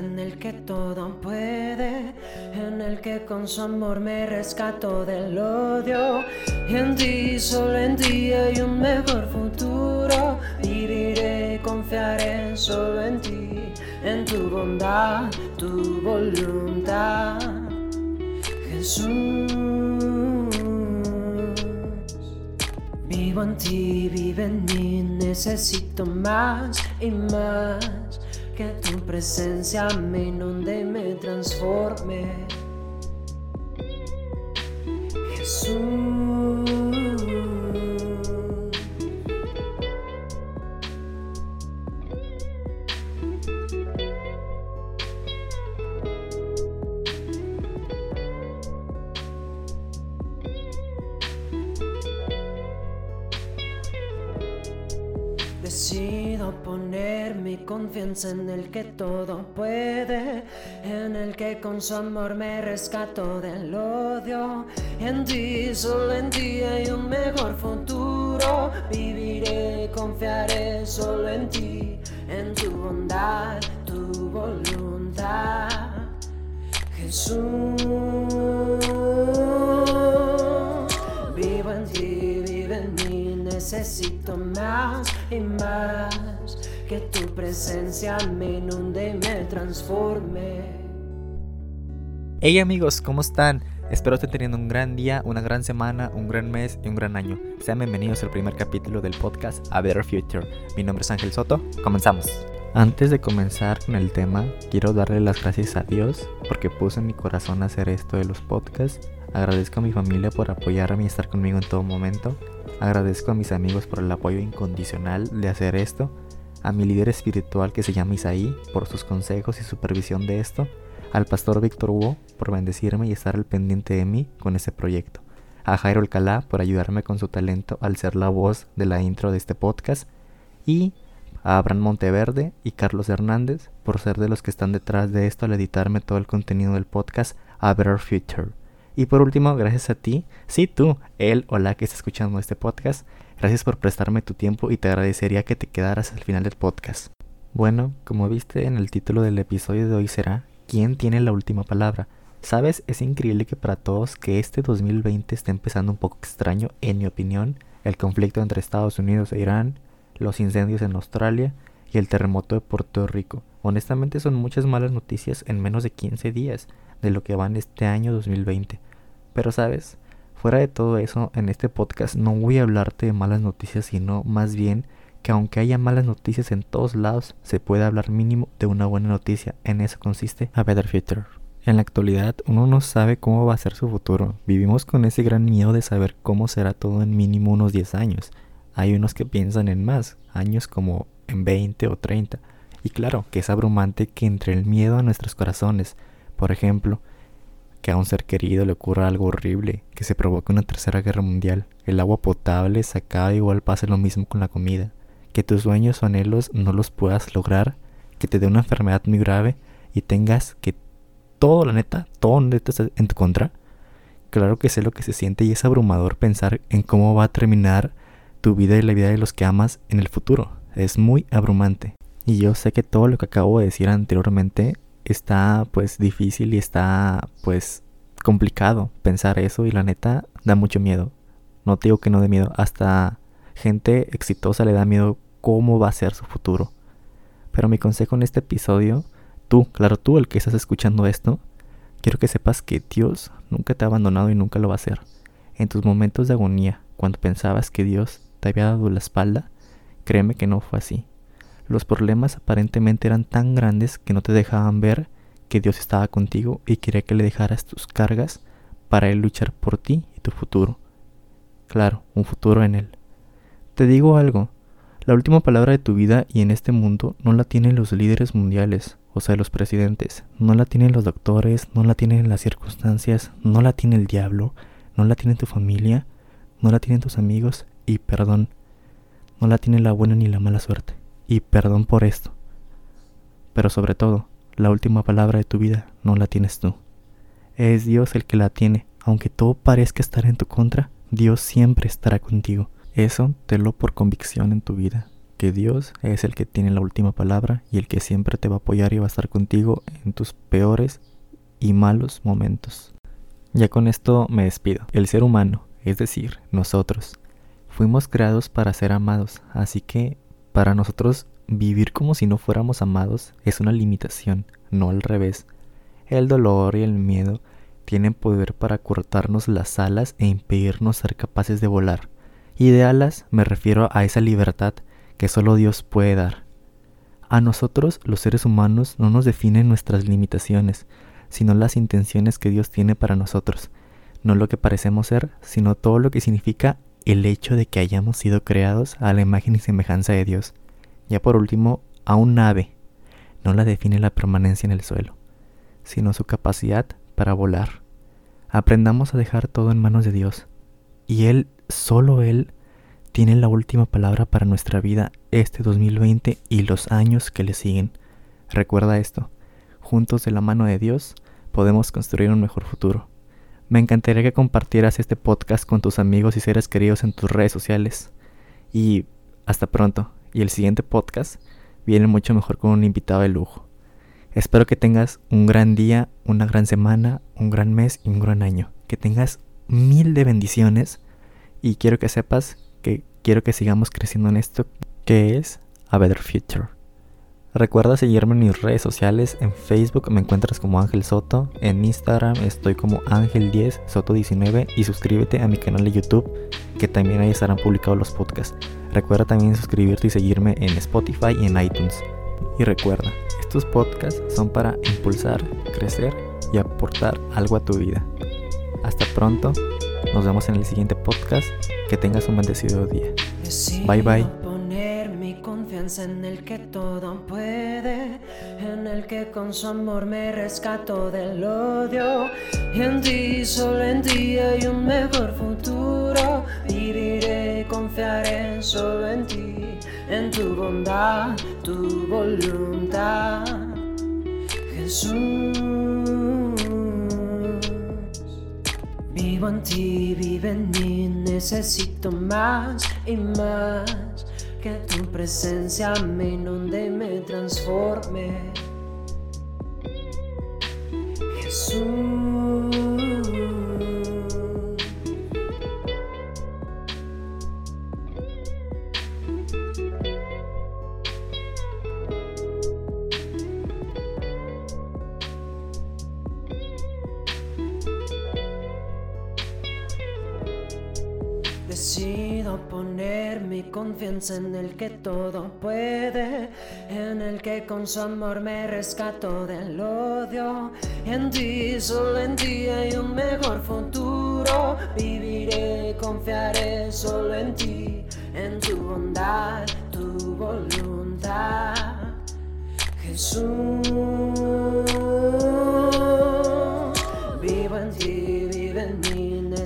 en el que todo puede, en el que con su amor me rescato del odio. Y en ti, solo en ti hay un mejor futuro. Viviré, confiaré solo en ti, en tu bondad, tu voluntad. Jesús. Vivo en ti, vive en mí, necesito más y más que tu presencia me inunde y me transforme. Jesús. Mi confianza en el que todo puede, en el que con su amor me rescato del odio. En ti, solo en ti hay un mejor futuro. Viviré, confiaré solo en ti, en tu bondad, tu voluntad. Jesús. Vivo en ti, vive en mí, necesito más y más que tu presencia me inunde y me transforme. Hey amigos, ¿cómo están? Espero estén teniendo un gran día, una gran semana, un gran mes y un gran año. Sean bienvenidos al primer capítulo del podcast A Better Future. Mi nombre es Ángel Soto, comenzamos. Antes de comenzar con el tema, quiero darle las gracias a Dios porque puso en mi corazón hacer esto de los podcasts. Agradezco a mi familia por apoyarme y estar conmigo en todo momento. Agradezco a mis amigos por el apoyo incondicional de hacer esto. A mi líder espiritual que se llama Isaí por sus consejos y supervisión de esto. Al pastor Víctor Hugo por bendecirme y estar al pendiente de mí con este proyecto. A Jairo Alcalá por ayudarme con su talento al ser la voz de la intro de este podcast. Y a Abraham Monteverde y Carlos Hernández por ser de los que están detrás de esto al editarme todo el contenido del podcast A Better Future. Y por último, gracias a ti, sí tú, él o la que está escuchando este podcast, gracias por prestarme tu tiempo y te agradecería que te quedaras al final del podcast. Bueno, como viste en el título del episodio de hoy será ¿Quién tiene la última palabra? Sabes, es increíble que para todos que este 2020 esté empezando un poco extraño, en mi opinión, el conflicto entre Estados Unidos e Irán, los incendios en Australia y el terremoto de Puerto Rico. Honestamente son muchas malas noticias en menos de 15 días de lo que va en este año 2020. Pero sabes, fuera de todo eso, en este podcast no voy a hablarte de malas noticias, sino más bien que aunque haya malas noticias en todos lados, se puede hablar mínimo de una buena noticia. En eso consiste A Better Future. En la actualidad uno no sabe cómo va a ser su futuro. Vivimos con ese gran miedo de saber cómo será todo en mínimo unos 10 años. Hay unos que piensan en más, años como en 20 o 30. Y claro, que es abrumante que entre el miedo a nuestros corazones, por ejemplo, que a un ser querido le ocurra algo horrible, que se provoque una tercera guerra mundial, el agua potable se acaba igual pase lo mismo con la comida, que tus sueños o anhelos no los puedas lograr, que te dé una enfermedad muy grave y tengas que todo, la neta, todo neta en tu contra. Claro que sé lo que se siente y es abrumador pensar en cómo va a terminar tu vida y la vida de los que amas en el futuro. Es muy abrumante. Y yo sé que todo lo que acabo de decir anteriormente está pues difícil y está pues complicado pensar eso y la neta da mucho miedo. No te digo que no dé miedo, hasta gente exitosa le da miedo cómo va a ser su futuro. Pero mi consejo en este episodio, tú, claro tú el que estás escuchando esto, quiero que sepas que Dios nunca te ha abandonado y nunca lo va a hacer. En tus momentos de agonía, cuando pensabas que Dios te había dado la espalda, créeme que no fue así. Los problemas aparentemente eran tan grandes que no te dejaban ver que Dios estaba contigo y quería que le dejaras tus cargas para Él luchar por ti y tu futuro. Claro, un futuro en Él. Te digo algo, la última palabra de tu vida y en este mundo no la tienen los líderes mundiales, o sea, los presidentes, no la tienen los doctores, no la tienen las circunstancias, no la tiene el diablo, no la tiene tu familia, no la tienen tus amigos y perdón, no la tiene la buena ni la mala suerte. Y perdón por esto. Pero sobre todo, la última palabra de tu vida no la tienes tú. Es Dios el que la tiene. Aunque todo parezca estar en tu contra, Dios siempre estará contigo. Eso te lo por convicción en tu vida. que Dios es el que tiene la última palabra y el que siempre te va a apoyar y va a estar contigo en tus peores y malos momentos. Ya con esto me despido. El ser humano, es decir, nosotros, fuimos creados para ser amados, así que para nosotros vivir como si no fuéramos amados es una limitación, no al revés. El dolor y el miedo tienen poder para cortarnos las alas e impedirnos ser capaces de volar. Y de alas me refiero a esa libertad que solo Dios puede dar. A nosotros, los seres humanos, no nos definen nuestras limitaciones, sino las intenciones que Dios tiene para nosotros, no lo que parecemos ser, sino todo lo que significa el hecho de que hayamos sido creados a la imagen y semejanza de Dios. Ya por último, a un ave no la define la permanencia en el suelo, sino su capacidad para volar. Aprendamos a dejar todo en manos de Dios, y Él, solo Él, tiene la última palabra para nuestra vida este 2020 y los años que le siguen. Recuerda esto, juntos de la mano de Dios podemos construir un mejor futuro. Me encantaría que compartieras este podcast con tus amigos y seres queridos en tus redes sociales. Y hasta pronto. Y el siguiente podcast viene mucho mejor con un invitado de lujo. Espero que tengas un gran día, una gran semana, un gran mes y un gran año. Que tengas mil de bendiciones. Y quiero que sepas que quiero que sigamos creciendo en esto que es A Better Future. Recuerda seguirme en mis redes sociales. En Facebook me encuentras como Ángel Soto. En Instagram estoy como Ángel10 Soto19. Y suscríbete a mi canal de YouTube, que también ahí estarán publicados los podcasts. Recuerda también suscribirte y seguirme en Spotify y en iTunes. Y recuerda, estos podcasts son para impulsar, crecer y aportar algo a tu vida. Hasta pronto. Nos vemos en el siguiente podcast. Que tengas un bendecido día. Bye bye en el que todo puede, en el que con su amor me rescato del odio. Y en ti, solo en ti hay un mejor futuro. Viviré, confiaré solo en ti, en tu bondad, tu voluntad. Jesús, vivo en ti, vive en mí, necesito más y más que tu presencia me inunde y me transforme. Jesús. Decido poner mi confianza en el que todo puede, en el que con su amor me rescato del odio. En ti, solo en ti hay un mejor futuro. Viviré, confiaré solo en ti, en tu bondad, tu voluntad. Jesús,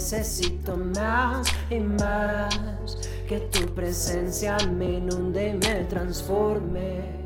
necesito más y más. Que tu presencia me inunde y me transforme.